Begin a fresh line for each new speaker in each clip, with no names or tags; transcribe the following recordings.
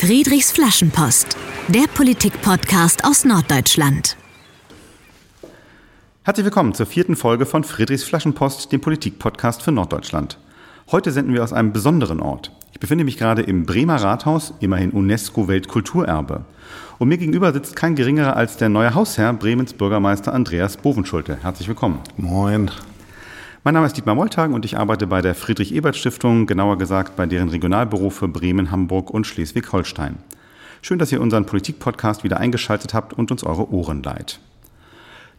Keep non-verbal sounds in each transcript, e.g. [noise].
Friedrichs Flaschenpost, der Politik-Podcast aus Norddeutschland.
Herzlich willkommen zur vierten Folge von Friedrichs Flaschenpost, dem Politik-Podcast für Norddeutschland. Heute senden wir aus einem besonderen Ort. Ich befinde mich gerade im Bremer Rathaus, immerhin UNESCO-Weltkulturerbe. Und mir gegenüber sitzt kein geringerer als der neue Hausherr, Bremens Bürgermeister Andreas Bovenschulte. Herzlich willkommen.
Moin.
Mein Name ist Dietmar Moltagen und ich arbeite bei der Friedrich-Ebert-Stiftung, genauer gesagt bei deren Regionalbüro für Bremen, Hamburg und Schleswig-Holstein. Schön, dass ihr unseren Politik-Podcast wieder eingeschaltet habt und uns eure Ohren leiht.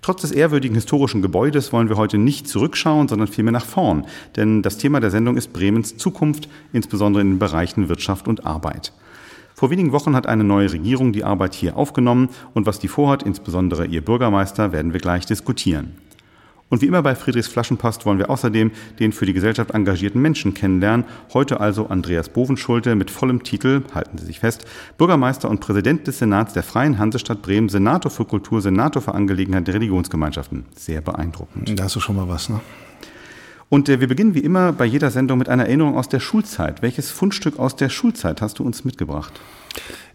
Trotz des ehrwürdigen historischen Gebäudes wollen wir heute nicht zurückschauen, sondern vielmehr nach vorn, denn das Thema der Sendung ist Bremens Zukunft, insbesondere in den Bereichen Wirtschaft und Arbeit. Vor wenigen Wochen hat eine neue Regierung die Arbeit hier aufgenommen und was die vorhat, insbesondere ihr Bürgermeister, werden wir gleich diskutieren. Und wie immer bei Friedrichs Flaschenpost wollen wir außerdem den für die Gesellschaft engagierten Menschen kennenlernen. Heute also Andreas Bovenschulte mit vollem Titel, halten Sie sich fest, Bürgermeister und Präsident des Senats der Freien Hansestadt Bremen, Senator für Kultur, Senator für Angelegenheiten der Religionsgemeinschaften. Sehr beeindruckend.
Da hast du schon mal was, ne?
Und äh, wir beginnen wie immer bei jeder Sendung mit einer Erinnerung aus der Schulzeit. Welches Fundstück aus der Schulzeit hast du uns mitgebracht?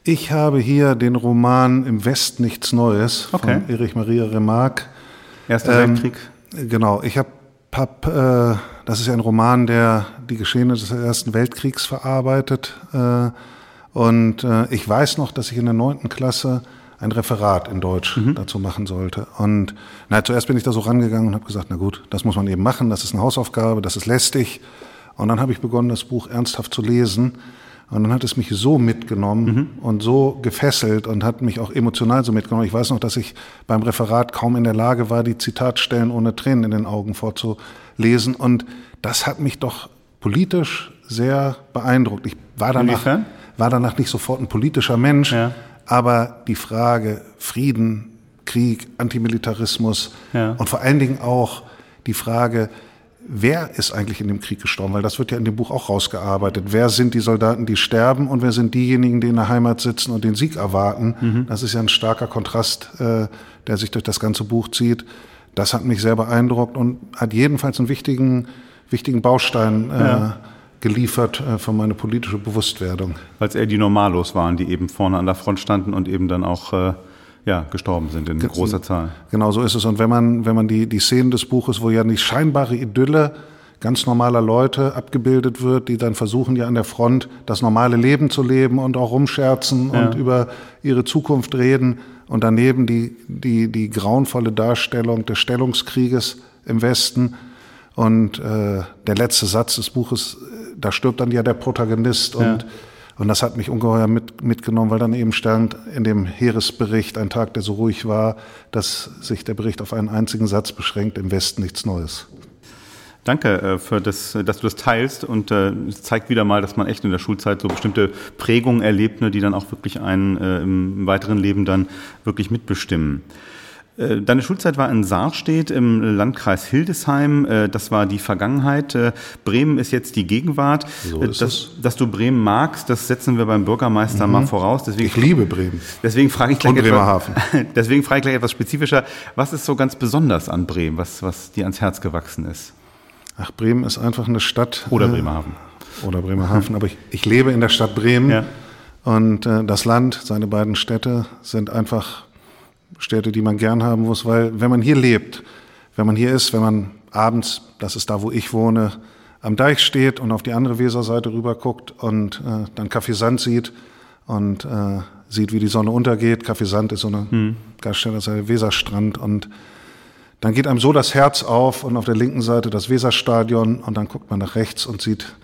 Ich habe hier den Roman Im Westen nichts Neues okay. von Erich Maria Remarque.
Erster ähm, Weltkrieg.
Genau, ich habe, hab, äh, das ist ja ein Roman, der die Geschehnisse des Ersten Weltkriegs verarbeitet. Äh, und äh, ich weiß noch, dass ich in der neunten Klasse ein Referat in Deutsch mhm. dazu machen sollte. Und na, zuerst bin ich da so rangegangen und habe gesagt, na gut, das muss man eben machen, das ist eine Hausaufgabe, das ist lästig. Und dann habe ich begonnen, das Buch ernsthaft zu lesen. Und dann hat es mich so mitgenommen mhm. und so gefesselt und hat mich auch emotional so mitgenommen. Ich weiß noch, dass ich beim Referat kaum in der Lage war, die Zitatstellen ohne Tränen in den Augen vorzulesen. Und das hat mich doch politisch sehr beeindruckt. Ich war danach, war danach nicht sofort ein politischer Mensch, ja. aber die Frage Frieden, Krieg, Antimilitarismus ja. und vor allen Dingen auch die Frage, wer ist eigentlich in dem Krieg gestorben? Weil das wird ja in dem Buch auch rausgearbeitet. Wer sind die Soldaten, die sterben und wer sind diejenigen, die in der Heimat sitzen und den Sieg erwarten? Mhm. Das ist ja ein starker Kontrast, äh, der sich durch das ganze Buch zieht. Das hat mich sehr beeindruckt und hat jedenfalls einen wichtigen, wichtigen Baustein äh, ja. geliefert äh, für meine politische Bewusstwerdung.
Weil es eher die Normalos waren, die eben vorne an der Front standen und eben dann auch äh ja, gestorben sind in großer Zahl.
Genau so ist es. Und wenn man, wenn man die, die Szenen des Buches, wo ja die scheinbare Idylle ganz normaler Leute abgebildet wird, die dann versuchen ja an der Front das normale Leben zu leben und auch rumscherzen ja. und über ihre Zukunft reden und daneben die, die, die grauenvolle Darstellung des Stellungskrieges im Westen und äh, der letzte Satz des Buches, äh, da stirbt dann ja der Protagonist und ja und das hat mich ungeheuer mit, mitgenommen, weil dann eben stand in dem Heeresbericht, ein Tag, der so ruhig war, dass sich der Bericht auf einen einzigen Satz beschränkt, im Westen nichts Neues.
Danke äh, für das, dass du das teilst und äh, es zeigt wieder mal, dass man echt in der Schulzeit so bestimmte Prägungen erlebt, ne, die dann auch wirklich einen äh, im weiteren Leben dann wirklich mitbestimmen. Äh, deine Schulzeit war in Saarstedt im Landkreis Hildesheim. Äh, das war die Vergangenheit. Äh, Bremen ist jetzt die Gegenwart. So ist dass, es. dass du Bremen magst, das setzen wir beim Bürgermeister mhm. mal voraus.
Deswegen, ich liebe Bremen.
Deswegen frage ich gleich etwas, [laughs] deswegen frage ich gleich etwas spezifischer. Was ist so ganz besonders an Bremen, was, was dir ans Herz gewachsen ist?
Ach, Bremen ist einfach eine Stadt.
Oder Bremerhaven.
Oder Bremerhaven. Aber ich, ich lebe in der Stadt Bremen. Ja. Und äh, das Land, seine beiden Städte sind einfach Städte, die man gern haben muss, weil wenn man hier lebt, wenn man hier ist, wenn man abends, das ist da, wo ich wohne, am Deich steht und auf die andere Weserseite rüber guckt und äh, dann Kaffeesand sieht und äh, sieht, wie die Sonne untergeht. Kaffeesand ist so eine hm. Gaststätte, das ist der Weserstrand und dann geht einem so das Herz auf und auf der linken Seite das Weserstadion und dann guckt man nach rechts und sieht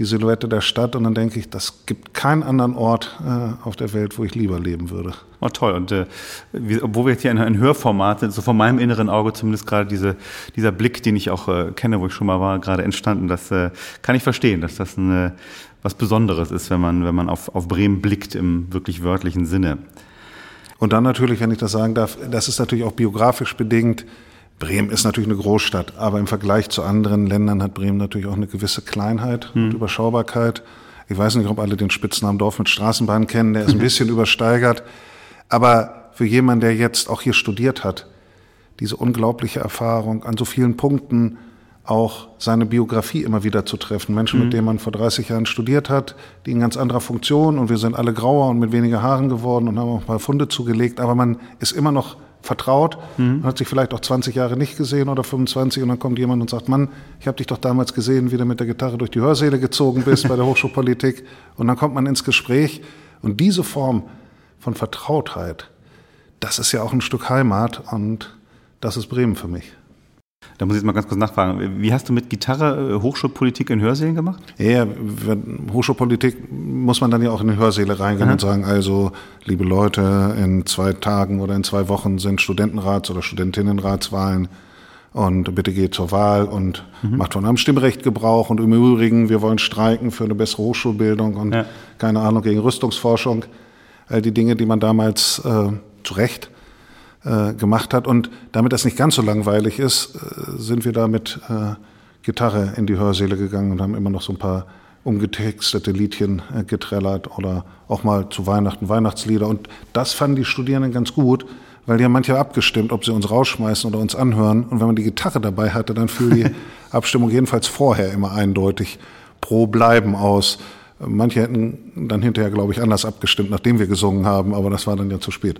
die Silhouette der Stadt und dann denke ich, das gibt keinen anderen Ort äh, auf der Welt, wo ich lieber leben würde.
Oh, toll. Und äh, wie, obwohl wir jetzt hier in ein Hörformat sind, so von meinem inneren Auge zumindest gerade diese, dieser Blick, den ich auch äh, kenne, wo ich schon mal war, gerade entstanden, das äh, kann ich verstehen, dass das ein, äh, was Besonderes ist, wenn man, wenn man auf, auf Bremen blickt im wirklich wörtlichen Sinne.
Und dann natürlich, wenn ich das sagen darf, das ist natürlich auch biografisch bedingt, Bremen ist natürlich eine Großstadt, aber im Vergleich zu anderen Ländern hat Bremen natürlich auch eine gewisse Kleinheit hm. und Überschaubarkeit. Ich weiß nicht, ob alle den Spitznamen Dorf mit Straßenbahn kennen, der ist ein [laughs] bisschen übersteigert. Aber für jemanden, der jetzt auch hier studiert hat, diese unglaubliche Erfahrung an so vielen Punkten auch seine Biografie immer wieder zu treffen. Menschen, mhm. mit denen man vor 30 Jahren studiert hat, die in ganz anderer Funktion und wir sind alle grauer und mit weniger Haaren geworden und haben auch mal Funde zugelegt, aber man ist immer noch vertraut. Mhm. Man hat sich vielleicht auch 20 Jahre nicht gesehen oder 25 und dann kommt jemand und sagt, Mann, ich habe dich doch damals gesehen, wie du mit der Gitarre durch die Hörsäle gezogen bist bei der [laughs] Hochschulpolitik. Und dann kommt man ins Gespräch und diese Form von Vertrautheit, das ist ja auch ein Stück Heimat und das ist Bremen für mich.
Da muss ich jetzt mal ganz kurz nachfragen. Wie hast du mit Gitarre äh, Hochschulpolitik in Hörsälen gemacht?
Ja, Hochschulpolitik muss man dann ja auch in die Hörsäle reingehen Aha. und sagen, also, liebe Leute, in zwei Tagen oder in zwei Wochen sind Studentenrats- oder Studentinnenratswahlen und bitte geht zur Wahl und mhm. macht von einem Stimmrecht Gebrauch und im Übrigen, wir wollen streiken für eine bessere Hochschulbildung und ja. keine Ahnung gegen Rüstungsforschung. All die Dinge, die man damals äh, zu Recht äh, gemacht hat. Und damit das nicht ganz so langweilig ist, äh, sind wir da mit äh, Gitarre in die Hörsäle gegangen und haben immer noch so ein paar umgetextete Liedchen äh, getrellert oder auch mal zu Weihnachten Weihnachtslieder. Und das fanden die Studierenden ganz gut, weil die haben manche abgestimmt, ob sie uns rausschmeißen oder uns anhören. Und wenn man die Gitarre dabei hatte, dann fiel die [laughs] Abstimmung jedenfalls vorher immer eindeutig pro Bleiben aus. Manche hätten dann hinterher, glaube ich, anders abgestimmt, nachdem wir gesungen haben, aber das war dann ja zu spät.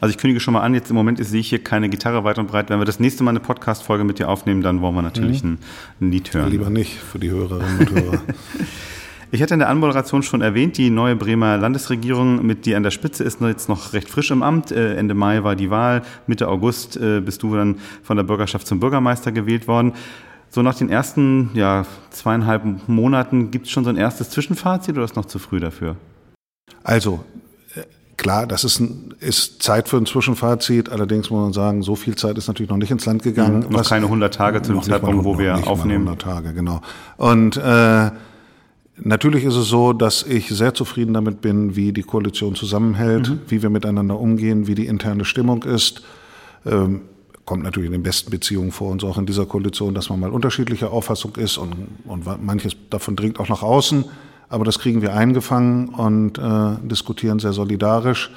Also ich kündige schon mal an, jetzt im Moment sehe ich hier keine Gitarre weit und breit. Wenn wir das nächste Mal eine Podcast-Folge mit dir aufnehmen, dann wollen wir natürlich mhm. ein, ein, Lied hören.
Lieber nicht für die Hörerinnen und Hörer. [laughs]
Ich hatte in der Anmoderation schon erwähnt, die neue Bremer Landesregierung mit dir an der Spitze ist jetzt noch recht frisch im Amt. Äh, Ende Mai war die Wahl, Mitte August äh, bist du dann von der Bürgerschaft zum Bürgermeister gewählt worden. So nach den ersten ja, zweieinhalb Monaten gibt es schon so ein erstes Zwischenfazit oder ist noch zu früh dafür?
Also, klar, das ist, ein, ist Zeit für ein Zwischenfazit. Allerdings muss man sagen, so viel Zeit ist natürlich noch nicht ins Land gegangen.
Mhm, noch keine 100 Tage zu dem Zeitpunkt, wo wir aufnehmen.
100 Tage, genau. Und äh, natürlich ist es so, dass ich sehr zufrieden damit bin, wie die Koalition zusammenhält, mhm. wie wir miteinander umgehen, wie die interne Stimmung ist. Ähm, kommt natürlich in den besten Beziehungen vor uns auch in dieser Koalition, dass man mal unterschiedlicher Auffassung ist und, und manches davon dringt auch nach außen. Aber das kriegen wir eingefangen und äh, diskutieren sehr solidarisch.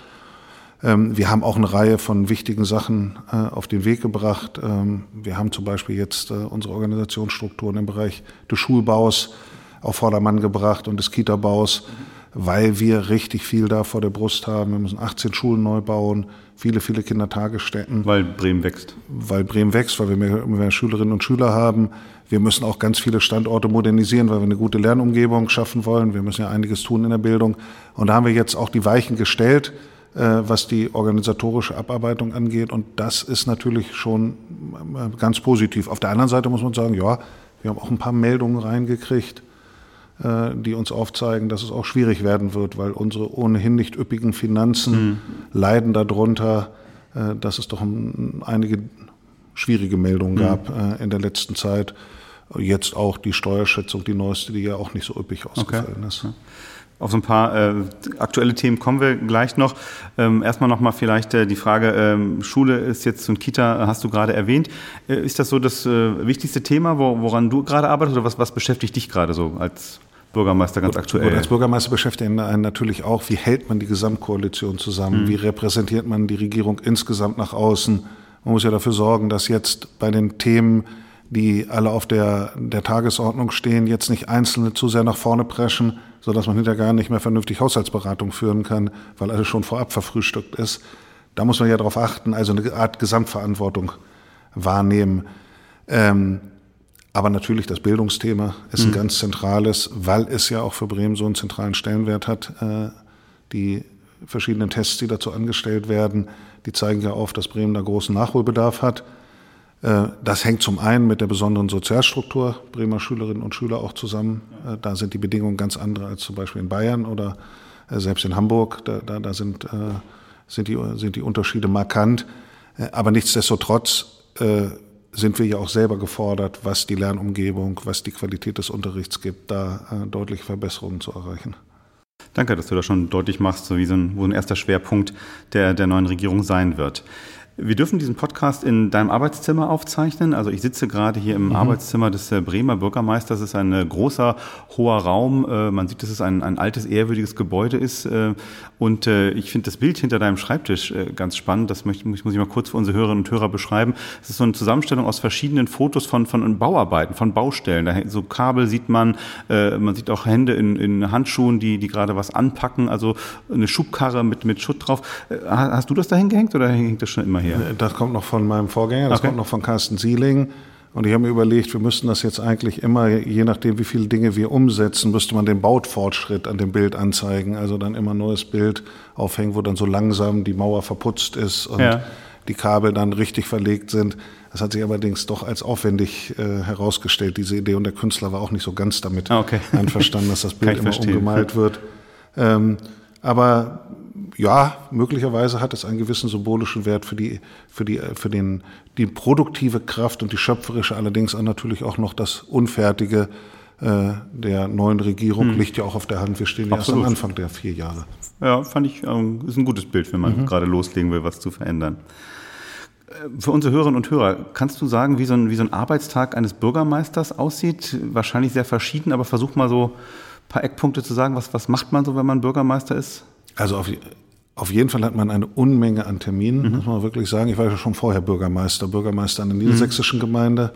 Ähm, wir haben auch eine Reihe von wichtigen Sachen äh, auf den Weg gebracht. Ähm, wir haben zum Beispiel jetzt äh, unsere Organisationsstrukturen im Bereich des Schulbaus auf Vordermann gebracht und des Kita-Baus, weil wir richtig viel da vor der Brust haben. Wir müssen 18 Schulen neu bauen viele, viele Kindertagesstätten.
Weil Bremen wächst.
Weil Bremen wächst, weil wir mehr, mehr Schülerinnen und Schüler haben. Wir müssen auch ganz viele Standorte modernisieren, weil wir eine gute Lernumgebung schaffen wollen. Wir müssen ja einiges tun in der Bildung. Und da haben wir jetzt auch die Weichen gestellt, äh, was die organisatorische Abarbeitung angeht. Und das ist natürlich schon äh, ganz positiv. Auf der anderen Seite muss man sagen, ja, wir haben auch ein paar Meldungen reingekriegt äh, die uns aufzeigen, dass es auch schwierig werden wird, weil unsere ohnehin nicht üppigen Finanzen mhm. leiden darunter, dass es doch einige schwierige Meldungen mhm. gab äh, in der letzten Zeit. Jetzt auch die Steuerschätzung, die neueste, die ja auch nicht so üppig ausgefallen okay. ist.
Auf so ein paar äh, aktuelle Themen kommen wir gleich noch. Ähm, erstmal nochmal vielleicht äh, die Frage, ähm, Schule ist jetzt und Kita hast du gerade erwähnt. Äh, ist das so das äh, wichtigste Thema, wo, woran du gerade arbeitest oder was, was beschäftigt dich gerade so als Bürgermeister ganz aktuell? Und
als Bürgermeister beschäftigt einen natürlich auch, wie hält man die Gesamtkoalition zusammen? Mhm. Wie repräsentiert man die Regierung insgesamt nach außen? Man muss ja dafür sorgen, dass jetzt bei den Themen, die alle auf der, der Tagesordnung stehen, jetzt nicht Einzelne zu sehr nach vorne preschen, sodass man hinterher gar nicht mehr vernünftig Haushaltsberatung führen kann, weil alles schon vorab verfrühstückt ist. Da muss man ja darauf achten, also eine Art Gesamtverantwortung wahrnehmen. Ähm, aber natürlich das Bildungsthema ist ein mhm. ganz zentrales, weil es ja auch für Bremen so einen zentralen Stellenwert hat. Äh, die verschiedenen Tests, die dazu angestellt werden, die zeigen ja auf, dass Bremen da großen Nachholbedarf hat. Äh, das hängt zum einen mit der besonderen Sozialstruktur Bremer Schülerinnen und Schüler auch zusammen. Äh, da sind die Bedingungen ganz andere als zum Beispiel in Bayern oder selbst in Hamburg. Da, da, da sind, sind, die, sind die Unterschiede markant. Aber nichtsdestotrotz sind wir ja auch selber gefordert, was die Lernumgebung, was die Qualität des Unterrichts gibt, da äh, deutliche Verbesserungen zu erreichen.
Danke, dass du das schon deutlich machst, so wie so ein, wo ein erster Schwerpunkt der, der neuen Regierung sein wird. Wir dürfen diesen Podcast in deinem Arbeitszimmer aufzeichnen. Also ich sitze gerade hier im mhm. Arbeitszimmer des äh, Bremer Bürgermeisters. Es ist ein äh, großer, hoher Raum. Äh, man sieht, dass es ein, ein altes, ehrwürdiges Gebäude ist. Und ich finde das Bild hinter deinem Schreibtisch ganz spannend. Das möchte, muss ich mal kurz für unsere Hörerinnen und Hörer beschreiben. Es ist so eine Zusammenstellung aus verschiedenen Fotos von, von Bauarbeiten, von Baustellen. Da, so Kabel sieht man, man sieht auch Hände in, in Handschuhen, die, die gerade was anpacken. Also eine Schubkarre mit, mit Schutt drauf. Hast du das da hingehängt oder hängt das schon immer her?
Das kommt noch von meinem Vorgänger, das okay. kommt noch von Carsten Sieling. Und ich habe mir überlegt, wir müssten das jetzt eigentlich immer, je nachdem, wie viele Dinge wir umsetzen, müsste man den Bautfortschritt an dem Bild anzeigen. Also dann immer ein neues Bild aufhängen, wo dann so langsam die Mauer verputzt ist und ja. die Kabel dann richtig verlegt sind. Das hat sich allerdings doch als aufwendig äh, herausgestellt, diese Idee. Und der Künstler war auch nicht so ganz damit ah, okay. einverstanden, dass das [laughs] Bild immer verstehen. umgemalt wird. Ähm, aber ja, möglicherweise hat es einen gewissen symbolischen Wert für die, für die, für den, die produktive Kraft und die schöpferische, allerdings auch natürlich auch noch das Unfertige äh, der neuen Regierung hm. liegt ja auch auf der Hand. Wir stehen ja erst am Anfang der vier Jahre.
Ja, fand ich, ähm, ist ein gutes Bild, wenn man mhm. gerade loslegen will, was zu verändern. Äh, für unsere Hörerinnen und Hörer, kannst du sagen, wie so, ein, wie so ein Arbeitstag eines Bürgermeisters aussieht? Wahrscheinlich sehr verschieden, aber versuch mal so ein paar Eckpunkte zu sagen. Was, was macht man so, wenn man Bürgermeister ist?
Also auf, auf jeden Fall hat man eine Unmenge an Terminen, mhm. muss man wirklich sagen. Ich war ja schon vorher Bürgermeister, Bürgermeister in der niedersächsischen mhm. Gemeinde,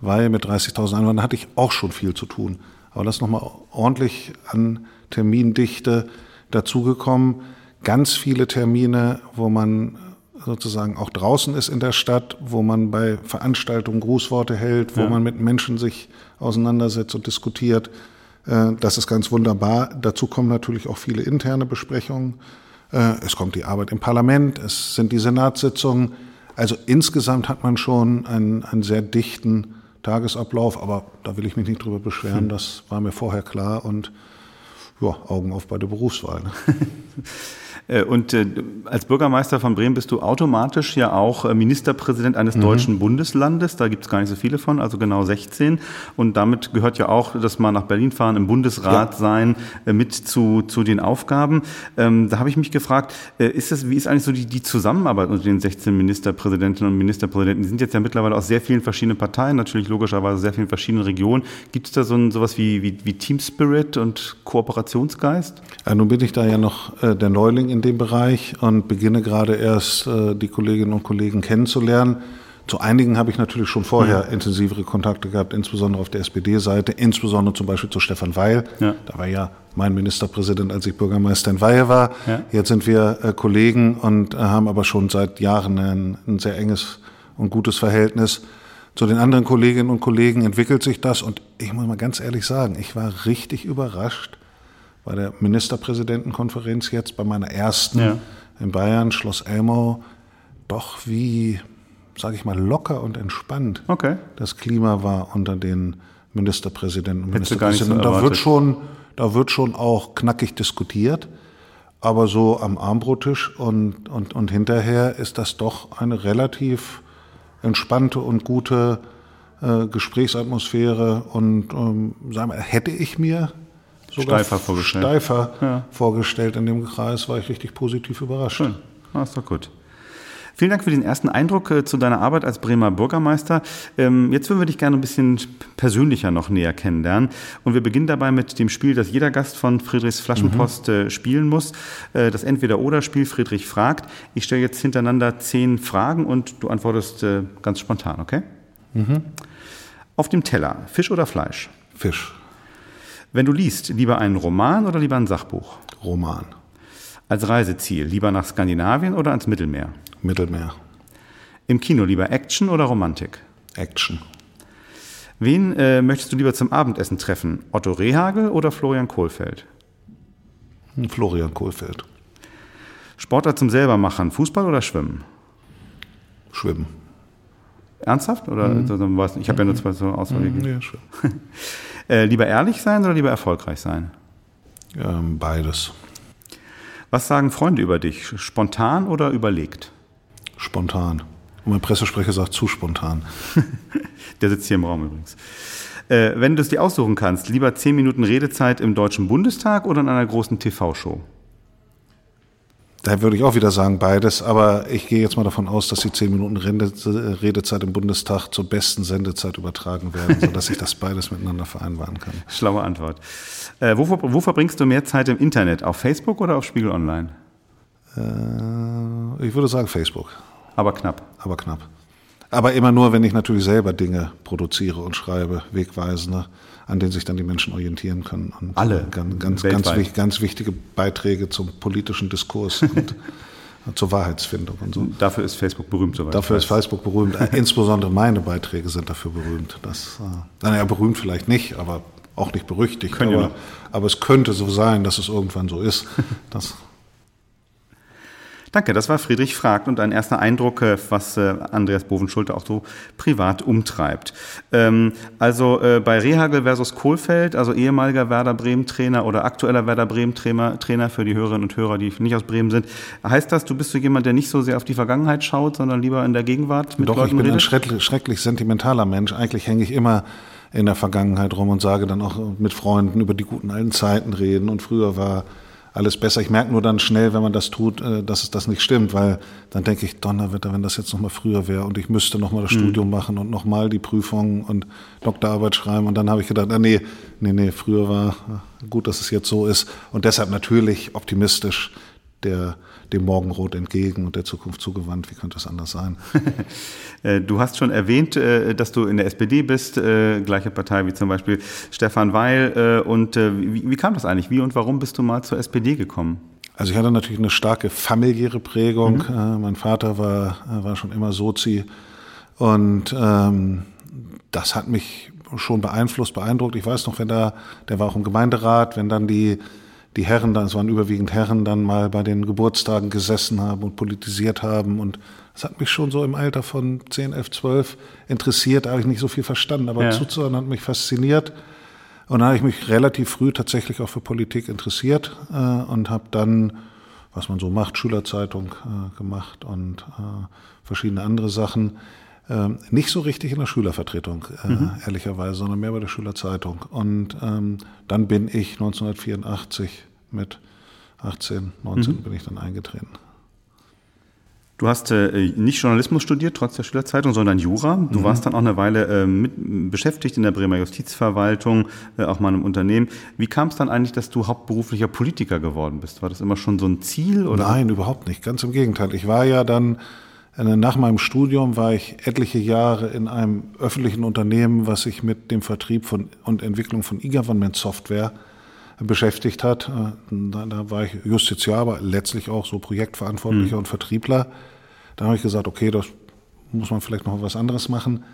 weil mit 30.000 Einwohnern hatte ich auch schon viel zu tun. Aber das nochmal ordentlich an Termindichte dazugekommen. Ganz viele Termine, wo man sozusagen auch draußen ist in der Stadt, wo man bei Veranstaltungen Grußworte hält, wo ja. man mit Menschen sich auseinandersetzt und diskutiert. Äh, das ist ganz wunderbar. Dazu kommen natürlich auch viele interne Besprechungen. Äh, es kommt die Arbeit im Parlament, es sind die Senatssitzungen. Also insgesamt hat man schon einen, einen sehr dichten Tagesablauf, aber da will ich mich nicht drüber beschweren, hm. das war mir vorher klar und ja, Augen auf bei der Berufswahl. Ne? [laughs]
Äh, und äh, als Bürgermeister von Bremen bist du automatisch ja auch äh, Ministerpräsident eines mhm. deutschen Bundeslandes. Da gibt es gar nicht so viele von, also genau 16. Und damit gehört ja auch dass man nach Berlin fahren, im Bundesrat ja. sein, mit zu, zu den Aufgaben. Ähm, da habe ich mich gefragt, ist das, wie ist eigentlich so die, die Zusammenarbeit unter den 16 Ministerpräsidentinnen und Ministerpräsidenten? Die sind jetzt ja mittlerweile aus sehr vielen verschiedenen Parteien, natürlich logischerweise sehr vielen verschiedenen Regionen. Gibt es da so ein, sowas wie, wie, wie Team Spirit und Kooperationsgeist?
Ja, nun bin ich da ja noch äh, der Neuling in dem Bereich und beginne gerade erst äh, die Kolleginnen und Kollegen kennenzulernen. Zu einigen habe ich natürlich schon vorher ja. intensivere Kontakte gehabt, insbesondere auf der SPD-Seite, insbesondere zum Beispiel zu Stefan Weil. Ja. Da war ja mein Ministerpräsident, als ich Bürgermeister in Weihe war. Ja. Jetzt sind wir äh, Kollegen und äh, haben aber schon seit Jahren ein, ein sehr enges und gutes Verhältnis. Zu den anderen Kolleginnen und Kollegen entwickelt sich das und ich muss mal ganz ehrlich sagen, ich war richtig überrascht, bei der Ministerpräsidentenkonferenz jetzt, bei meiner ersten ja. in Bayern, Schloss Elmau, doch wie, sage ich mal, locker und entspannt okay. das Klima war unter den Ministerpräsidenten und Ministerpräsidenten. So da wird schon, da wird schon auch knackig diskutiert. Aber so am Armbrottisch und, und, und hinterher ist das doch eine relativ entspannte und gute äh, Gesprächsatmosphäre. Und ähm, sagen wir, hätte ich mir sogar steifer vorgestellt, steifer ja. vorgestellt in dem Kreis, war ich richtig positiv überrascht. Schön,
ah, ist doch gut. Vielen Dank für den ersten Eindruck äh, zu deiner Arbeit als Bremer Bürgermeister. Ähm, jetzt würden wir dich gerne ein bisschen persönlicher noch näher kennenlernen. Und wir beginnen dabei mit dem Spiel, das jeder Gast von Friedrichs Flaschenpost mhm. äh, spielen muss. Äh, das Entweder-Oder-Spiel Friedrich fragt. Ich stelle jetzt hintereinander zehn Fragen und du antwortest ganz spontan, okay? Mhm. Auf dem Teller, Fisch oder Fleisch?
Fisch.
Wenn du liest, lieber einen Roman oder lieber ein Sachbuch?
Roman.
Als Reiseziel, lieber nach Skandinavien oder ans Mittelmeer?
Mittelmeer.
Im Kino lieber Action oder Romantik?
Action.
Wen äh, möchtest du lieber zum Abendessen treffen? Otto Rehagel oder Florian Kohlfeld?
Hm, Florian Kohlfeld.
Sportler zum selbermachen, Fußball oder Schwimmen?
Schwimmen.
Ernsthaft? Oder mhm. ich habe ja nur zwei so Auswahl mhm, ja, schwimmen. [laughs] Äh, lieber ehrlich sein oder lieber erfolgreich sein?
Ähm, beides.
Was sagen Freunde über dich? Spontan oder überlegt?
Spontan. Und mein Pressesprecher sagt zu spontan. [laughs]
Der sitzt hier im Raum übrigens. Äh, wenn du es dir aussuchen kannst, lieber zehn Minuten Redezeit im Deutschen Bundestag oder in einer großen TV-Show?
Da würde ich auch wieder sagen beides, aber ich gehe jetzt mal davon aus, dass die zehn Minuten Redezeit im Bundestag zur besten Sendezeit übertragen werden, [laughs] sodass ich das beides miteinander vereinbaren kann.
Schlaue Antwort. Äh, wo, wo, verbringst du mehr Zeit im Internet? Auf Facebook oder auf Spiegel Online?
Äh, ich würde sagen Facebook.
Aber knapp.
Aber knapp. Aber immer nur, wenn ich natürlich selber Dinge produziere und schreibe, wegweisende, an denen sich dann die Menschen orientieren können.
Und Alle.
Ganz, ganz, ganz, ganz, wichtige Beiträge zum politischen Diskurs und [laughs] zur Wahrheitsfindung und so.
Dafür ist Facebook berühmt,
soweit Dafür ist Facebook berühmt. [laughs] Insbesondere meine Beiträge sind dafür berühmt. Das, äh, naja, berühmt vielleicht nicht, aber auch nicht berüchtigt. Aber, aber es könnte so sein, dass es irgendwann so ist. [laughs] Das
Danke, das war Friedrich fragt und ein erster Eindruck, äh, was äh, Andreas Bovenschulte auch so privat umtreibt. Ähm, also äh, bei Rehagel versus Kohlfeld, also ehemaliger Werder Bremen Trainer oder aktueller Werder Bremen Trainer für die Hörerinnen und Hörer, die nicht aus Bremen sind. Heißt das, du bist so jemand, der nicht so sehr auf die Vergangenheit schaut, sondern lieber in der Gegenwart
mit Doch, Leuten ich bin redet? ein schrecklich, schrecklich sentimentaler Mensch. Eigentlich hänge ich immer in der Vergangenheit rum und sage dann auch mit Freunden über die guten alten Zeiten reden und früher war alles besser. Ich merke nur dann schnell, wenn man das tut, äh, dass es das nicht stimmt, weil dann denke ich, Donnerwetter, wenn das jetzt noch mal früher wäre und ich müsste noch mal das mhm. Studium machen und noch mal die Prüfung und Doktorarbeit schreiben und dann habe ich gedacht, ah, nee, nee, nee, früher war gut, dass es jetzt so ist und deshalb natürlich optimistisch der dem Morgenrot entgegen und der Zukunft zugewandt. Wie könnte das anders sein? [laughs]
Äh, du hast schon erwähnt, äh, dass du in der SPD bist, äh, gleiche Partei wie zum Beispiel Stefan Weil. Und wie, wie kam das eigentlich? Wie und warum bist du mal zur SPD gekommen?
Also ich hatte natürlich eine starke familiäre Prägung. Mhm. Mein Vater war, war schon immer Sozi und ähm, das hat mich schon beeinflusst, beeindruckt. Ich weiß noch, wenn da, der war auch im Gemeinderat, wenn dann die die Herren, es waren überwiegend Herren, dann mal bei den Geburtstagen gesessen haben und politisiert haben. Und das hat mich schon so im Alter von 10, 11, 12 interessiert. Da habe ich nicht so viel verstanden, aber ja. zuzuhören hat mich fasziniert. Und dann habe ich mich relativ früh tatsächlich auch für Politik interessiert äh, und habe dann, was man so macht, Schülerzeitung äh, gemacht und äh, verschiedene andere Sachen. Ähm, nicht so richtig in der Schülervertretung, äh, mhm. ehrlicherweise, sondern mehr bei der Schülerzeitung. Und ähm, dann bin ich 1984 mit 18, 19 mhm. bin ich dann eingetreten.
Du hast äh, nicht Journalismus studiert, trotz der Schülerzeitung, sondern Jura. Du mhm. warst dann auch eine Weile äh, mit, beschäftigt in der Bremer Justizverwaltung, äh, auch mal in einem Unternehmen. Wie kam es dann eigentlich, dass du hauptberuflicher Politiker geworden bist? War das immer schon so ein Ziel? Oder?
Nein, überhaupt nicht. Ganz im Gegenteil. Ich war ja dann nach meinem Studium war ich etliche Jahre in einem öffentlichen Unternehmen, was sich mit dem Vertrieb von, und Entwicklung von E-Government-Software beschäftigt hat. Äh, da, da, war ich Justiziar, aber letztlich auch so Projektverantwortlicher mhm. und Vertriebler. Da habe ich gesagt, okay, das muss man vielleicht noch was anderes machen.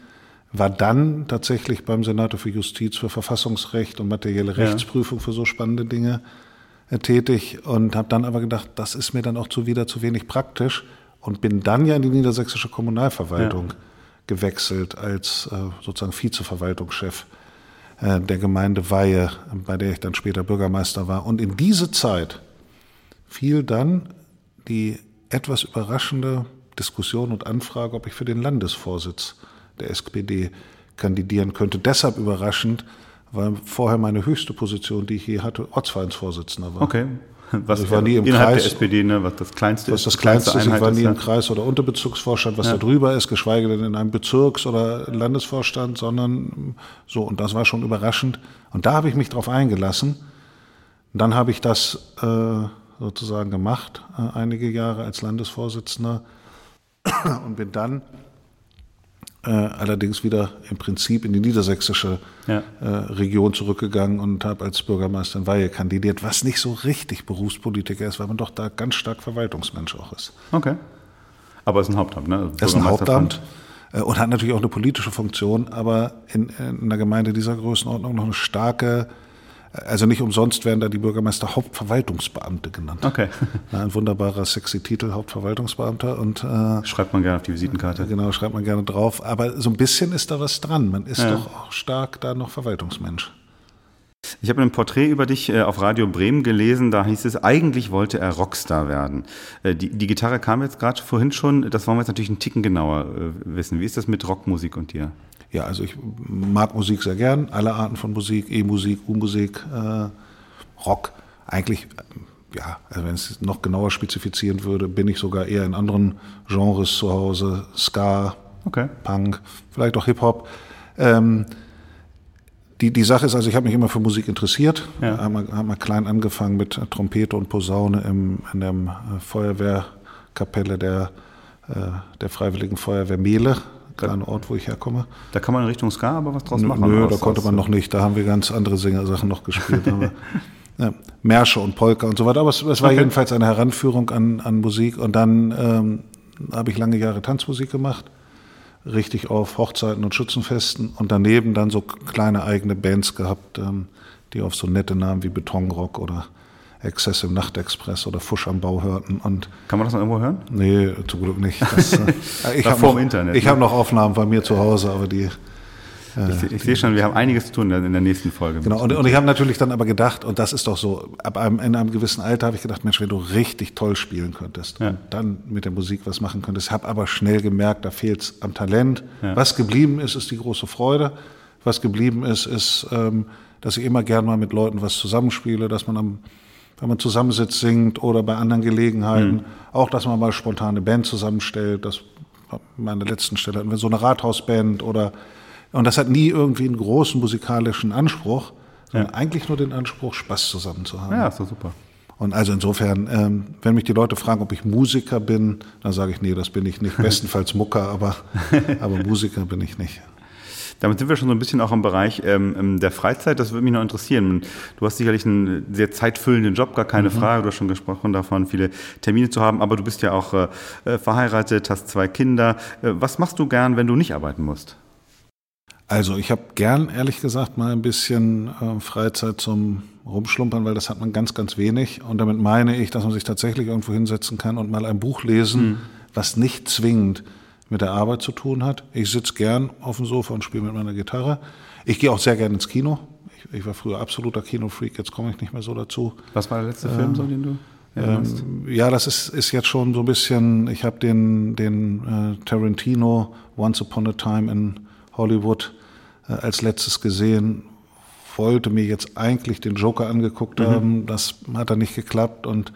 War dann tatsächlich beim Senator für Justiz, für Verfassungsrecht und materielle Rechtsprüfung ja. für so spannende Dinge äh, tätig und habe dann aber gedacht, das ist mir dann auch zu wieder zu wenig praktisch und bin dann ja in die niedersächsische Kommunalverwaltung ja. gewechselt als äh, sozusagen Vizeverwaltungschef äh, der Gemeinde Weihe, bei der ich dann später Bürgermeister war. Und in diese Zeit fiel dann die etwas überraschende Diskussion und Anfrage, ob ich für den Landesvorsitz der SPD kandidieren könnte. Deshalb überraschend, weil vorher meine höchste Position, die ich je hatte, Ortsvereinsvorsitzender war.
Okay.
Was also ich war nie im Kreis,
der SPD, ne, was das kleinste
was ist. das kleinste, kleinste ist. Ich war nie im Kreis oder Unterbezirksvorstand, was ja. da drüber ist, geschweige denn in einem Bezirks- oder Landesvorstand, sondern so. Und das war schon überraschend. Und da habe ich mich drauf eingelassen. Und dann habe ich das äh, sozusagen gemacht, äh, einige Jahre als Landesvorsitzender und bin dann äh, allerdings wieder im Prinzip in die niedersächsische ja. äh, Region zurückgegangen und habe als Bürgermeister in Weihe kandidiert, was nicht so richtig Berufspolitiker ist, weil man doch da ganz stark Verwaltungsmensch auch ist.
Okay. Aber es ist ein Hauptamt, ne?
Es ist ein Hauptamt äh, und hat natürlich auch eine politische Funktion, aber in, in einer Gemeinde dieser Größenordnung noch eine starke also nicht umsonst werden da die Bürgermeister Hauptverwaltungsbeamte genannt.
Okay. [laughs]
Ein wunderbarer, sexy Titel, Hauptverwaltungsbeamter. Und, äh,
schreibt man gerne auf die Visitenkarte.
Genau, schreibt man gerne drauf. Aber so ein bisschen ist da was dran. Man ist ja. doch auch stark da noch Verwaltungsmensch.
Ich habe ein Porträt über dich äh, auf Radio Bremen gelesen, da hieß es, eigentlich wollte er Rockstar werden. Äh, die, die Gitarre kam jetzt gerade vorhin schon, das wollen wir jetzt natürlich einen Ticken genauer äh, wissen. Wie ist das mit Rockmusik und dir?
Ja, also ich mag Musik sehr gern, alle Arten von Musik, E-Musik, U-Musik, äh, Rock. Eigentlich ja, also wenn es noch genauer spezifizieren würde, bin ich sogar eher in anderen Genres zu Hause, Ska, okay. Punk, vielleicht auch Hip-Hop. Ähm, die, die Sache ist also, ich habe mich immer für Musik interessiert. Ja. Habe mal, hab mal klein angefangen mit Trompete und Posaune im, in der äh, Feuerwehrkapelle der, äh, der Freiwilligen Feuerwehr Mehle, kleiner Ort, wo ich herkomme.
Da kann man in Richtung Ska aber was draus machen?
Nö, da konnte man noch nicht. Da haben wir ganz andere Sängersachen noch gespielt. [laughs] ja, Märsche und Polka und so weiter. Aber es, es war okay. jedenfalls eine Heranführung an, an Musik. Und dann ähm, habe ich lange Jahre Tanzmusik gemacht richtig auf Hochzeiten und Schützenfesten und daneben dann so kleine eigene Bands gehabt, ähm, die auf so nette Namen wie Betonrock oder Exzess im Nachtexpress oder Fusch am Bau hörten. Und
Kann man das noch irgendwo hören?
Nee, zum Glück nicht. Das, äh, [laughs] ich habe noch, Internet, ich ne? hab noch Aufnahmen bei mir zu Hause, aber die
ich, ich sehe schon, wir haben einiges zu tun in der nächsten Folge.
Genau, und, und ich habe natürlich dann aber gedacht, und das ist doch so, ab einem, in einem gewissen Alter habe ich gedacht, Mensch, wenn du richtig toll spielen könntest ja. und dann mit der Musik was machen könntest, habe aber schnell gemerkt, da fehlt es am Talent. Ja. Was geblieben ist, ist die große Freude. Was geblieben ist, ist, ähm, dass ich immer gern mal mit Leuten was zusammenspiele, dass man am wenn man zusammensitzt, singt oder bei anderen Gelegenheiten. Mhm. Auch, dass man mal spontane Band zusammenstellt. Das meine letzten Stelle hatten wir so eine Rathausband oder und das hat nie irgendwie einen großen musikalischen Anspruch, sondern ja. eigentlich nur den Anspruch, Spaß zusammen zu haben.
Ja, ist doch super.
Und also insofern, ähm, wenn mich die Leute fragen, ob ich Musiker bin, dann sage ich, nee, das bin ich nicht. [laughs] Bestenfalls Mucker, aber, aber Musiker bin ich nicht.
Damit sind wir schon so ein bisschen auch im Bereich ähm, ähm, der Freizeit. Das würde mich noch interessieren. Du hast sicherlich einen sehr zeitfüllenden Job, gar keine mhm. Frage. Du hast schon gesprochen davon, viele Termine zu haben. Aber du bist ja auch äh, äh verheiratet, hast zwei Kinder. Äh, was machst du gern, wenn du nicht arbeiten musst?
Also ich habe gern, ehrlich gesagt, mal ein bisschen äh, Freizeit zum Rumschlumpern, weil das hat man ganz, ganz wenig. Und damit meine ich, dass man sich tatsächlich irgendwo hinsetzen kann und mal ein Buch lesen, mhm. was nicht zwingend mit der Arbeit zu tun hat. Ich sitze gern auf dem Sofa und spiele mit meiner Gitarre. Ich gehe auch sehr gern ins Kino. Ich, ich war früher absoluter Kinofreak, jetzt komme ich nicht mehr so dazu.
Was war der letzte ähm, Film, so, den du?
Ähm, ja, das ist, ist jetzt schon so ein bisschen, ich habe den, den äh, Tarantino Once Upon a Time in Hollywood äh, als letztes gesehen, wollte mir jetzt eigentlich den Joker angeguckt mhm. haben, das hat dann nicht geklappt und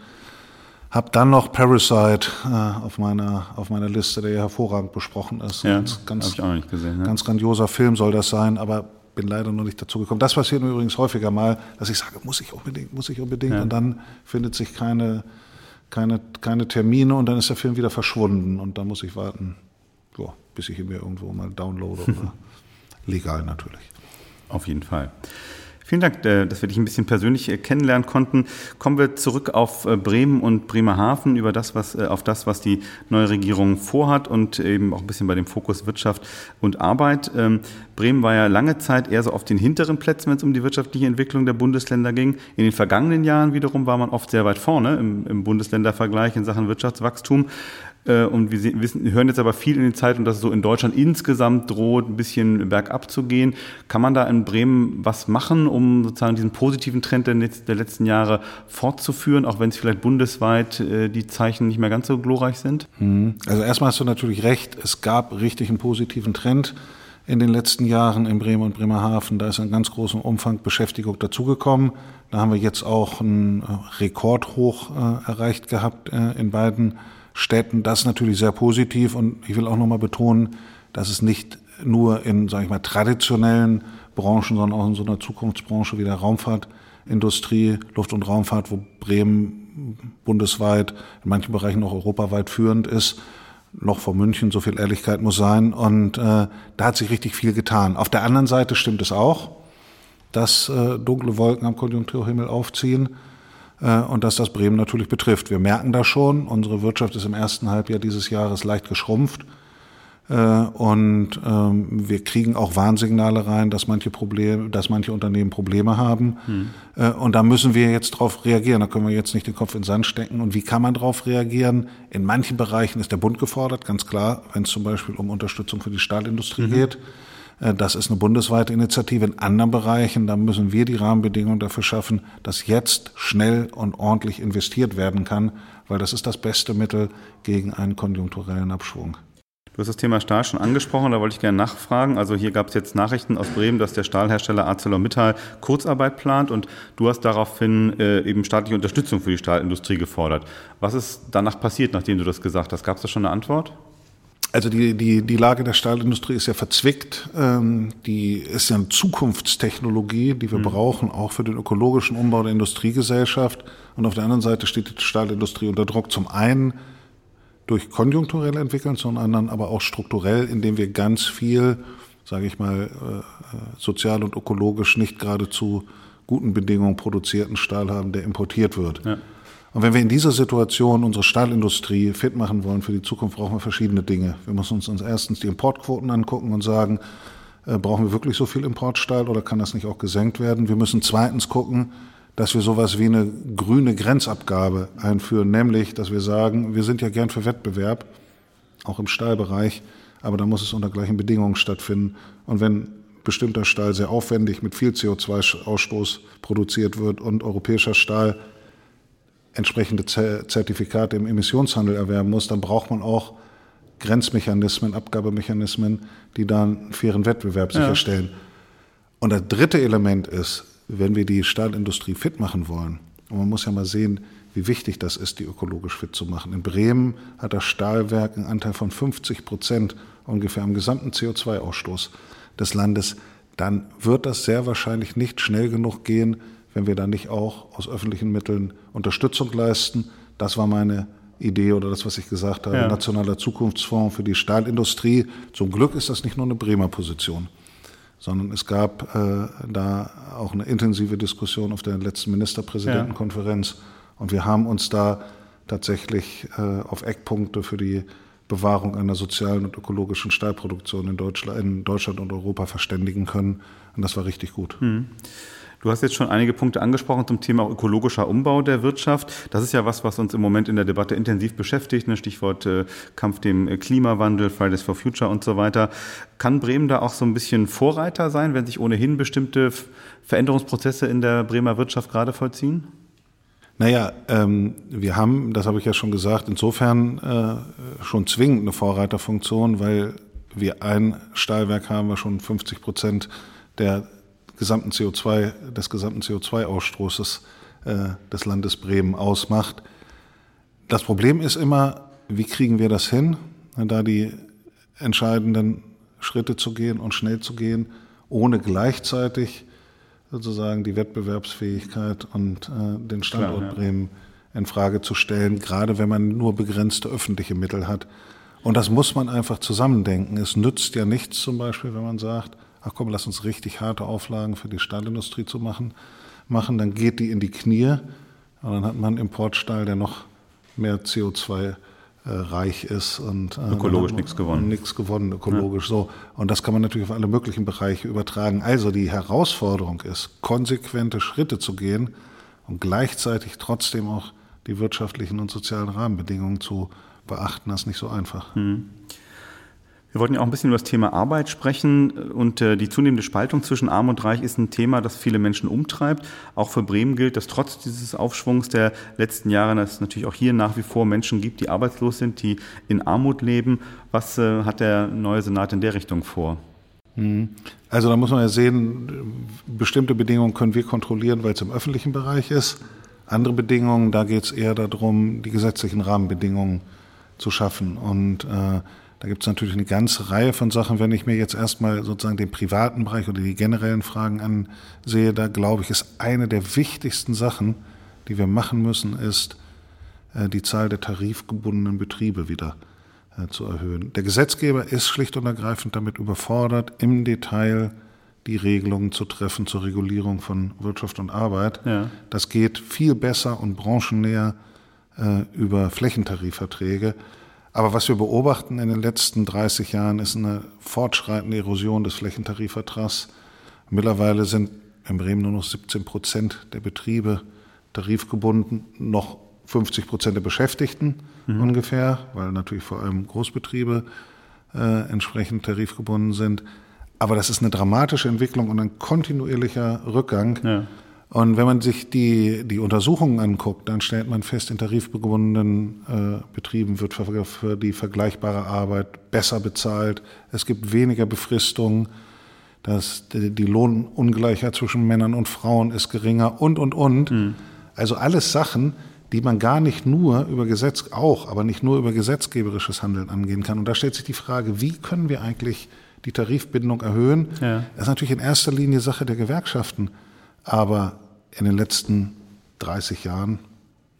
habe dann noch Parasite äh, auf meiner auf meiner Liste, der ja hervorragend besprochen ist.
Ja, ganz, ganz, ich auch nicht gesehen,
ja. ganz grandioser Film soll das sein, aber bin leider noch nicht dazu gekommen. Das passiert mir übrigens häufiger mal, dass ich sage, muss ich unbedingt, muss ich unbedingt, ja. und dann findet sich keine keine keine Termine und dann ist der Film wieder verschwunden und dann muss ich warten, so, bis ich ihn mir irgendwo mal downloade. Oder [laughs] legal natürlich.
Auf jeden Fall. Vielen Dank, äh, dass wir dich ein bisschen persönlich äh, kennenlernen konnten. Kommen wir zurück auf äh, Bremen und Bremerhaven, über das, was, auf das, was die neue Regierung vorhat und eben auch ein bisschen bei dem Fokus Wirtschaft und Arbeit. Ähm, Bremen war ja lange Zeit eher so auf den hinteren Plätzen, wenn es um die wirtschaftliche Entwicklung der Bundesländer ging. In den vergangenen Jahren wiederum war man oft sehr weit vorne im, im Bundesländervergleich in Sachen Wirtschaftswachstum. Äh, und wir wissen, hören jetzt aber viel in den Zeitungen, dass es so in Deutschland insgesamt droht, ein bisschen bergab zu gehen. Kann man da in Bremen was machen, um sozusagen diesen positiven Trend der letzten Jahre fortzuführen, auch wenn es vielleicht bundesweit äh, die Zeichen nicht mehr ganz so glorreich sind?
Mhm. Also erstmal hast du natürlich recht, es gab richtig einen positiven Trend in den letzten Jahren in Bremen und Bremerhaven. Da ist in ganz großem Umfang Beschäftigung dazugekommen. Da haben wir jetzt auch einen äh, Rekordhoch erreicht gehabt in beiden Städten. Das ist natürlich sehr positiv und ich will auch nochmal betonen, dass es nicht nur in, sage ich mal, traditionellen Branchen, sondern auch in so einer Zukunftsbranche wie der Raumfahrtindustrie, Luft- und Raumfahrt, wo Bremen bundesweit, in manchen Bereichen auch europaweit führend ist, noch vor München, so viel Ehrlichkeit muss sein. Und äh, da hat sich richtig viel getan. Auf der anderen Seite stimmt es auch, dass äh, dunkle Wolken am Konjunkturhimmel aufziehen. Äh, und dass das Bremen natürlich betrifft. Wir merken das schon. Unsere Wirtschaft ist im ersten Halbjahr dieses Jahres leicht geschrumpft. Äh, und ähm, wir kriegen auch Warnsignale rein, dass manche Probleme, dass manche Unternehmen Probleme haben. Hm. Und da müssen wir jetzt drauf reagieren. Da können wir jetzt nicht den Kopf in den Sand stecken. Und wie kann man darauf reagieren? In manchen Bereichen ist der Bund gefordert, ganz klar, wenn es zum Beispiel um Unterstützung für die Stahlindustrie mhm. geht. Äh, das ist eine bundesweite Initiative. In anderen Bereichen, da müssen wir die Rahmenbedingungen dafür schaffen, dass jetzt schnell und ordentlich investiert werden kann, weil das ist das beste Mittel gegen einen konjunkturellen Abschwung.
Du hast das Thema Stahl schon angesprochen, da wollte ich gerne nachfragen. Also hier gab es jetzt Nachrichten aus Bremen, dass der Stahlhersteller ArcelorMittal Kurzarbeit plant und du hast daraufhin äh, eben staatliche Unterstützung für die Stahlindustrie gefordert. Was ist danach passiert, nachdem du das gesagt hast? Gab es da schon eine Antwort?
Also die, die, die Lage der Stahlindustrie ist ja verzwickt. Ähm, die ist ja eine Zukunftstechnologie, die wir mhm. brauchen, auch für den ökologischen Umbau der Industriegesellschaft. Und auf der anderen Seite steht die Stahlindustrie unter Druck. Zum einen durch konjunkturelle Entwicklung, zum anderen aber auch strukturell, indem wir ganz viel, sage ich mal, äh, sozial und ökologisch nicht gerade zu guten Bedingungen produzierten Stahl haben, der importiert wird. Ja. Und wenn wir in dieser Situation unsere Stahlindustrie fit machen wollen für die Zukunft, brauchen wir verschiedene Dinge. Wir müssen uns erstens die Importquoten angucken und sagen, äh, brauchen wir wirklich so viel Importstahl oder kann das nicht auch gesenkt werden? Wir müssen zweitens gucken, dass wir sowas wie eine grüne Grenzabgabe einführen, nämlich, dass wir sagen, wir sind ja gern für Wettbewerb, auch im Stahlbereich, aber da muss es unter gleichen Bedingungen stattfinden. Und wenn bestimmter Stahl sehr aufwendig mit viel CO2-Ausstoß produziert wird und europäischer Stahl entsprechende Zertifikate im Emissionshandel erwerben muss, dann braucht man auch Grenzmechanismen, Abgabemechanismen, die dann einen fairen Wettbewerb sicherstellen. Ja. Und das dritte Element ist, wenn wir die Stahlindustrie fit machen wollen, und man muss ja mal sehen, wie wichtig das ist, die ökologisch fit zu machen. In Bremen hat das Stahlwerk einen Anteil von 50 Prozent ungefähr am gesamten CO2-Ausstoß des Landes. Dann wird das sehr wahrscheinlich nicht schnell genug gehen, wenn wir da nicht auch aus öffentlichen Mitteln Unterstützung leisten. Das war meine Idee oder das, was ich gesagt habe, ja. Nationaler Zukunftsfonds für die Stahlindustrie. Zum Glück ist das nicht nur eine Bremer Position, sondern es gab äh, da auch eine intensive Diskussion auf der letzten Ministerpräsidentenkonferenz. Ja. Und wir haben uns da tatsächlich äh, auf Eckpunkte für die Bewahrung einer sozialen und ökologischen Stahlproduktion in Deutschland, in Deutschland und Europa verständigen können. Und das war richtig gut. Mhm.
Du hast jetzt schon einige Punkte angesprochen zum Thema ökologischer Umbau der Wirtschaft. Das ist ja was, was uns im Moment in der Debatte intensiv beschäftigt. Ne? Stichwort äh, Kampf dem äh, Klimawandel, Fridays for Future und so weiter. Kann Bremen da auch so ein bisschen Vorreiter sein, wenn sich ohnehin bestimmte Veränderungsprozesse in der Bremer Wirtschaft gerade vollziehen?
Naja, ähm, wir haben, das habe ich ja schon gesagt, insofern äh, schon zwingend eine Vorreiterfunktion, weil wir ein Stahlwerk haben, was schon 50 Prozent der gesamten CO2, des gesamten CO2-Ausstoßes äh, des Landes Bremen ausmacht. Das Problem ist immer, wie kriegen wir das hin, da die entscheidenden Schritte zu gehen und schnell zu gehen, ohne gleichzeitig sozusagen die Wettbewerbsfähigkeit und äh, den Standort Klar, ja. Bremen in Frage zu stellen, gerade wenn man nur begrenzte öffentliche Mittel hat. Und das muss man einfach zusammendenken. Es nützt ja nichts zum Beispiel, wenn man sagt, ach komm, lass uns richtig harte Auflagen für die Stahlindustrie zu machen, machen, dann geht die in die Knie und dann hat man Importstahl, der noch mehr CO2 äh, reich ist und
äh, ökologisch nichts gewonnen.
Nichts gewonnen, ökologisch ja. so. Und das kann man natürlich auf alle möglichen Bereiche übertragen. Also die Herausforderung ist, konsequente Schritte zu gehen und gleichzeitig trotzdem auch die wirtschaftlichen und sozialen Rahmenbedingungen zu beachten. Das ist nicht so einfach. Mhm.
Wir wollten ja auch ein bisschen über das Thema Arbeit sprechen und äh, die zunehmende Spaltung zwischen Arm und Reich ist ein Thema, das viele Menschen umtreibt. Auch für Bremen gilt, dass trotz dieses Aufschwungs der letzten Jahre es natürlich auch hier nach wie vor Menschen gibt, die arbeitslos sind, die in Armut leben. Was äh, hat der neue Senat in der Richtung vor?
Mhm. Also da muss man ja sehen, bestimmte Bedingungen können wir kontrollieren, weil es im öffentlichen Bereich ist. Andere Bedingungen, da geht es eher darum, die gesetzlichen Rahmenbedingungen zu schaffen. Und äh, da gibt es natürlich eine ganze Reihe von Sachen. Wenn ich mir jetzt erstmal sozusagen den privaten Bereich oder die generellen Fragen ansehe, da glaube ich, ist eine der wichtigsten Sachen, die wir machen müssen, ist, äh, die Zahl der tarifgebundenen Betriebe wieder äh, zu erhöhen. Der Gesetzgeber ist schlicht und ergreifend damit überfordert, im Detail die Regelungen zu treffen zur Regulierung von Wirtschaft und Arbeit. Ja. Das geht viel besser und branchennäher äh, über Flächentarifverträge. Aber was wir beobachten in den letzten 30 Jahren ist eine fortschreitende Erosion des Flächentarifvertrags. Mittlerweile sind in Bremen nur noch 17 Prozent der Betriebe tarifgebunden, noch 50 Prozent der Beschäftigten mhm. ungefähr, weil natürlich vor allem Großbetriebe äh, entsprechend tarifgebunden sind. Aber das ist eine dramatische Entwicklung und ein kontinuierlicher Rückgang. Ja. Und wenn man sich die, die Untersuchungen anguckt, dann stellt man fest, in tarifgebundenen äh, Betrieben wird für, für, die vergleichbare Arbeit besser bezahlt. Es gibt weniger Befristungen. Das, die, die Lohnungleichheit zwischen Männern und Frauen ist geringer und, und, und. Mhm. Also alles Sachen, die man gar nicht nur über Gesetz, auch, aber nicht nur über gesetzgeberisches Handeln angehen kann. Und da stellt sich die Frage, wie können wir eigentlich die Tarifbindung erhöhen? Ja. Das ist natürlich in erster Linie Sache der Gewerkschaften. Aber in den letzten 30 Jahren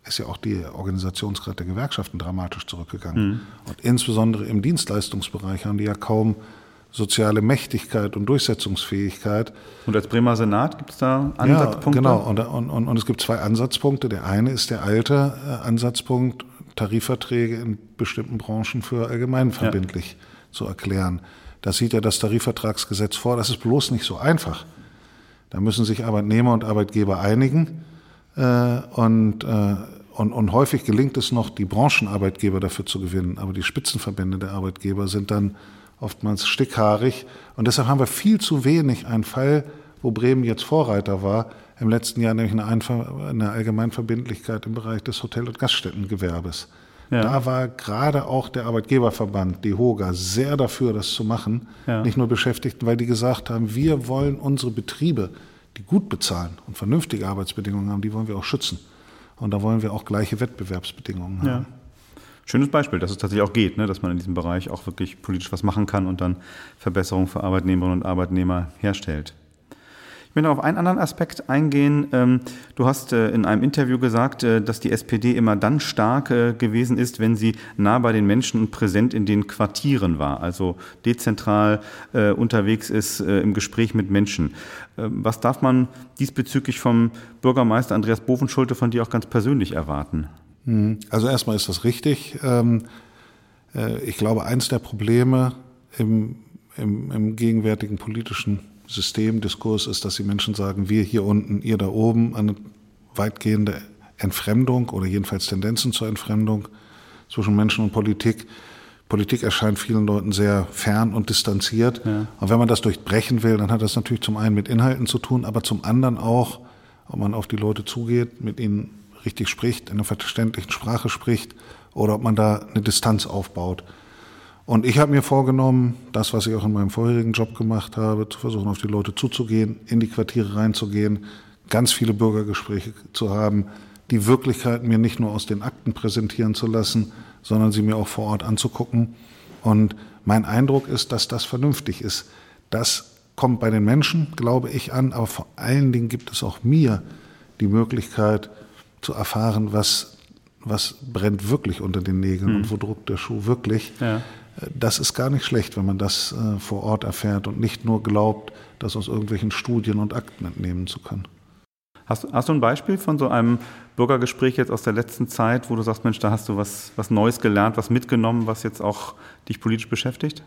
ist ja auch die Organisationsgrad der Gewerkschaften dramatisch zurückgegangen. Mhm. Und insbesondere im Dienstleistungsbereich haben die ja kaum soziale Mächtigkeit und Durchsetzungsfähigkeit.
Und als Bremer Senat gibt es da Ansatzpunkte?
Ja, genau. Und, und, und, und, es gibt zwei Ansatzpunkte. Der eine ist der alte äh, Ansatzpunkt, Tarifverträge in bestimmten Branchen für allgemeinverbindlich ja. zu erklären. Das sieht ja das Tarifvertragsgesetz vor. Das ist bloß nicht so einfach. Da müssen sich Arbeitnehmer und Arbeitgeber einigen. Äh, und, äh, und, und häufig gelingt es noch, die Branchenarbeitgeber dafür zu gewinnen. Aber die Spitzenverbände der Arbeitgeber sind dann oftmals stickhaarig. Und deshalb haben wir viel zu wenig einen Fall, wo Bremen jetzt Vorreiter war, im letzten Jahr nämlich eine, Einver eine Allgemeinverbindlichkeit im Bereich des Hotel- und Gaststättengewerbes. Ja. Da war gerade auch der Arbeitgeberverband, die HOGA, sehr dafür, das zu machen. Ja. Nicht nur Beschäftigten, weil die gesagt haben, wir wollen unsere Betriebe, die gut bezahlen und vernünftige Arbeitsbedingungen haben, die wollen wir auch schützen. Und da wollen wir auch gleiche Wettbewerbsbedingungen haben.
Schönes Beispiel, dass es tatsächlich auch geht, ne? dass man in diesem Bereich auch wirklich politisch was machen kann und dann Verbesserungen für Arbeitnehmerinnen und Arbeitnehmer herstellt. Ich möchte auf einen anderen Aspekt eingehen. Ähm, du hast äh, in einem Interview gesagt, äh, dass die SPD immer dann stark äh, gewesen ist, wenn sie nah bei den Menschen und präsent in den Quartieren war, also dezentral unterwegs ist im Gespräch mit Menschen. Ähm, was darf man diesbezüglich vom Bürgermeister Andreas Bovenschulte von dir auch ganz persönlich erwarten?
Hm. Also erstmal ist das richtig. Ähm, ich glaube, eins der Probleme im, im, im gegenwärtigen politischen Systemdiskurs ist, dass die Menschen sagen, wir hier unten, ihr da oben, eine weitgehende Entfremdung oder jedenfalls Tendenzen zur Entfremdung zwischen Menschen und Politik. Politik erscheint vielen Leuten sehr fern und distanziert. Ja. Und wenn man das durchbrechen will, dann hat das natürlich zum einen mit Inhalten zu tun, aber zum anderen auch, ob man auf die Leute zugeht, mit ihnen richtig spricht, in einer verständlichen Sprache spricht oder ob man da eine Distanz aufbaut. Und ich habe mir vorgenommen, das, was ich auch in meinem vorherigen Job gemacht habe, zu versuchen, auf die Leute zuzugehen, in die Quartiere reinzugehen, ganz viele Bürgergespräche zu haben, die Wirklichkeit mir nicht nur aus den Akten präsentieren zu lassen, sondern sie mir auch vor Ort anzugucken. Und mein Eindruck ist, dass das vernünftig ist. Das kommt bei den Menschen, glaube ich, an, aber vor allen Dingen gibt es auch mir die Möglichkeit zu erfahren, was, was brennt wirklich unter den Nägeln hm. und wo druckt der Schuh wirklich. Ja das ist gar nicht schlecht, wenn man das äh, vor Ort erfährt und nicht nur glaubt, das aus irgendwelchen Studien und Akten entnehmen zu können.
Hast, hast, du ein Beispiel von so einem Bürgergespräch jetzt aus der letzten Zeit, wo du sagst, Mensch, da hast du was, was Neues gelernt, was mitgenommen, was jetzt auch dich politisch beschäftigt?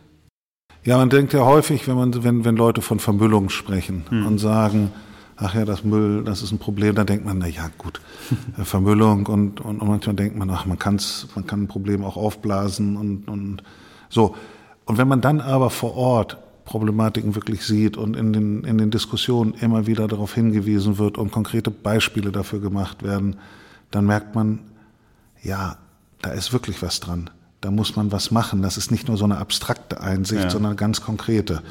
Ja, man denkt ja häufig, wenn, man, wenn, wenn Leute von Vermüllung sprechen hm. und sagen, ach ja, das Müll, das ist ein Problem, dann denkt man, na ja, gut, Vermüllung und, und, und manchmal denkt man, ach, man, kann's, man kann ein Problem auch aufblasen und, und so. Und wenn man dann aber vor Ort Problematiken wirklich sieht und in den, in den Diskussionen immer wieder darauf hingewiesen wird und konkrete Beispiele dafür gemacht werden, dann merkt man, ja, da ist wirklich was dran. Da muss man was machen. Das ist nicht nur so eine abstrakte Einsicht, ja. sondern ganz konkrete.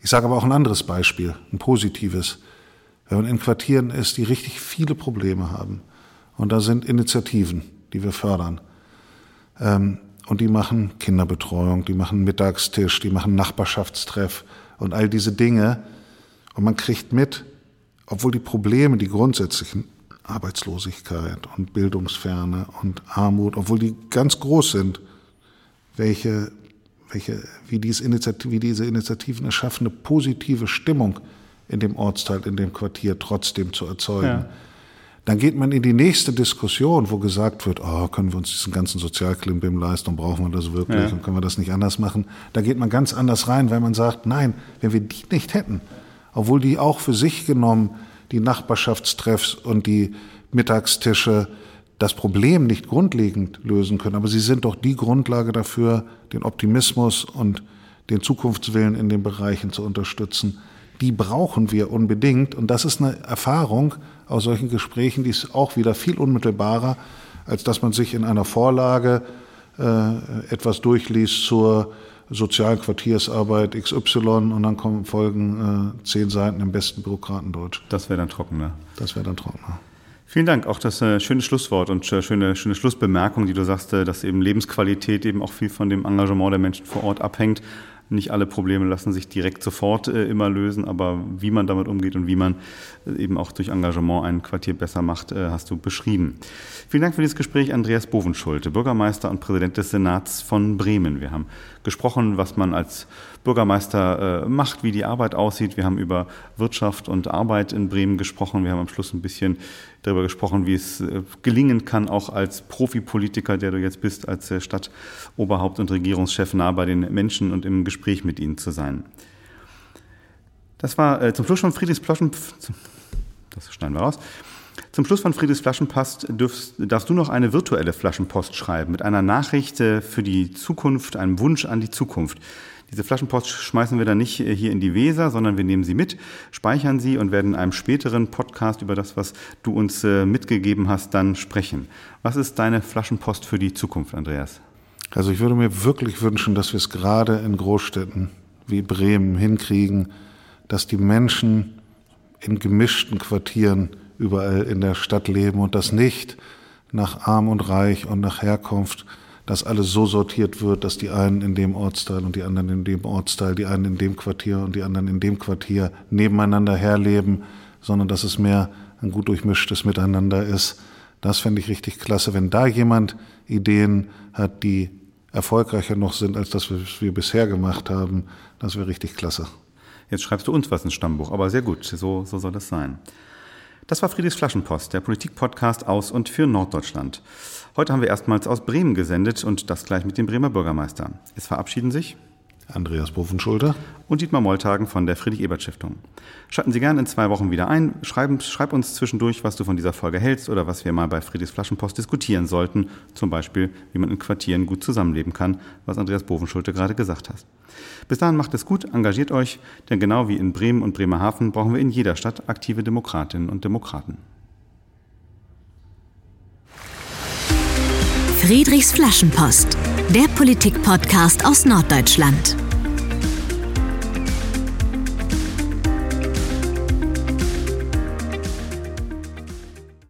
Ich sage aber auch ein anderes Beispiel, ein positives. Wenn man in Quartieren ist, die richtig viele Probleme haben, und da sind Initiativen, die wir fördern, ähm, und die machen Kinderbetreuung, die machen Mittagstisch, die machen Nachbarschaftstreff und all diese Dinge. Und man kriegt mit, obwohl die Probleme, die grundsätzlichen Arbeitslosigkeit und Bildungsferne und Armut, obwohl die ganz groß sind, welche, welche, wie, diese Initiative, wie diese Initiativen es schaffen, eine positive Stimmung in dem Ortsteil, in dem Quartier trotzdem zu erzeugen. Ja. Dann geht man in die nächste Diskussion, wo gesagt wird, oh, können wir uns diesen ganzen Sozialklimbim leisten und brauchen wir das wirklich ja. und können wir das nicht anders machen. Da geht man ganz anders rein, weil man sagt, nein, wenn wir die nicht hätten, obwohl die auch für sich genommen die Nachbarschaftstreffs und die Mittagstische das Problem nicht grundlegend lösen können, aber sie sind doch die Grundlage dafür, den Optimismus und den Zukunftswillen in den Bereichen zu unterstützen die brauchen wir unbedingt. Und das ist eine Erfahrung aus solchen Gesprächen, die ist auch wieder viel unmittelbarer, als dass man sich in einer Vorlage äh, etwas durchliest zur sozialen Quartiersarbeit XY und dann kommen folgen äh, zehn Seiten im besten Bürokratendeutsch.
Das wäre dann trockener.
Das wäre dann trockener.
Vielen Dank. Auch das äh, schöne Schlusswort und äh, schöne, schöne Schlussbemerkung, die du sagst, äh, dass eben Lebensqualität eben auch viel von dem Engagement der Menschen vor Ort abhängt. Nicht alle Probleme lassen sich direkt sofort äh, immer lösen, aber wie man damit umgeht und wie man äh, eben auch durch Engagement ein Quartier besser macht, äh, hast du beschrieben. Vielen Dank für dieses Gespräch, Andreas Bovenschulte, Bürgermeister und Präsident des Senats von Bremen. Wir haben gesprochen, was man als Bürgermeister äh, macht, wie die Arbeit aussieht. Wir haben über Wirtschaft und Arbeit in Bremen gesprochen. Wir haben am Schluss ein bisschen darüber gesprochen, wie es äh, gelingen kann, auch als Profipolitiker, der du jetzt bist, als äh, Stadtoberhaupt und Regierungschef nah bei den Menschen und im Gespräch mit ihnen zu sein. Das war äh, zum Schluss von Friedrichs Ploschen. Das schneiden wir raus. Zum Schluss von Friedrichs Flaschenpost darfst du noch eine virtuelle Flaschenpost schreiben mit einer Nachricht für die Zukunft, einem Wunsch an die Zukunft. Diese Flaschenpost schmeißen wir dann nicht hier in die Weser, sondern wir nehmen sie mit, speichern sie und werden in einem späteren Podcast über das, was du uns äh, mitgegeben hast, dann sprechen. Was ist deine Flaschenpost für die Zukunft, Andreas?
Also ich würde mir wirklich wünschen, dass wir es gerade in Großstädten wie Bremen hinkriegen, dass die Menschen in gemischten Quartieren überall in der Stadt leben und das nicht nach Arm und Reich und nach Herkunft dass alles so sortiert wird, dass die einen in dem Ortsteil und die anderen in dem Ortsteil, die einen in dem Quartier und die anderen in dem Quartier nebeneinander herleben, sondern dass es mehr ein gut durchmischtes Miteinander ist. Das fände ich richtig klasse, wenn da jemand Ideen hat, die erfolgreicher noch sind als das, was wir bisher gemacht haben. Das wäre richtig klasse.
Jetzt schreibst du uns was ins Stammbuch, aber sehr gut, so, so soll es sein. Das war Friedrichs Flaschenpost, der Politikpodcast aus und für Norddeutschland. Heute haben wir erstmals aus Bremen gesendet und das gleich mit dem Bremer Bürgermeister. Es verabschieden sich
Andreas Bofenschulter
und Dietmar Molltagen von der Friedrich-Ebert-Stiftung. Schalten Sie gerne in zwei Wochen wieder ein. Schreiben, schreib uns zwischendurch, was du von dieser Folge hältst oder was wir mal bei Friedrichs Flaschenpost diskutieren sollten. Zum Beispiel, wie man in Quartieren gut zusammenleben kann, was Andreas Bovenschulte gerade gesagt hat. Bis dahin macht es gut, engagiert euch, denn genau wie in Bremen und Bremerhaven brauchen wir in jeder Stadt aktive Demokratinnen und Demokraten.
Friedrichs Flaschenpost, der Politik-Podcast aus Norddeutschland.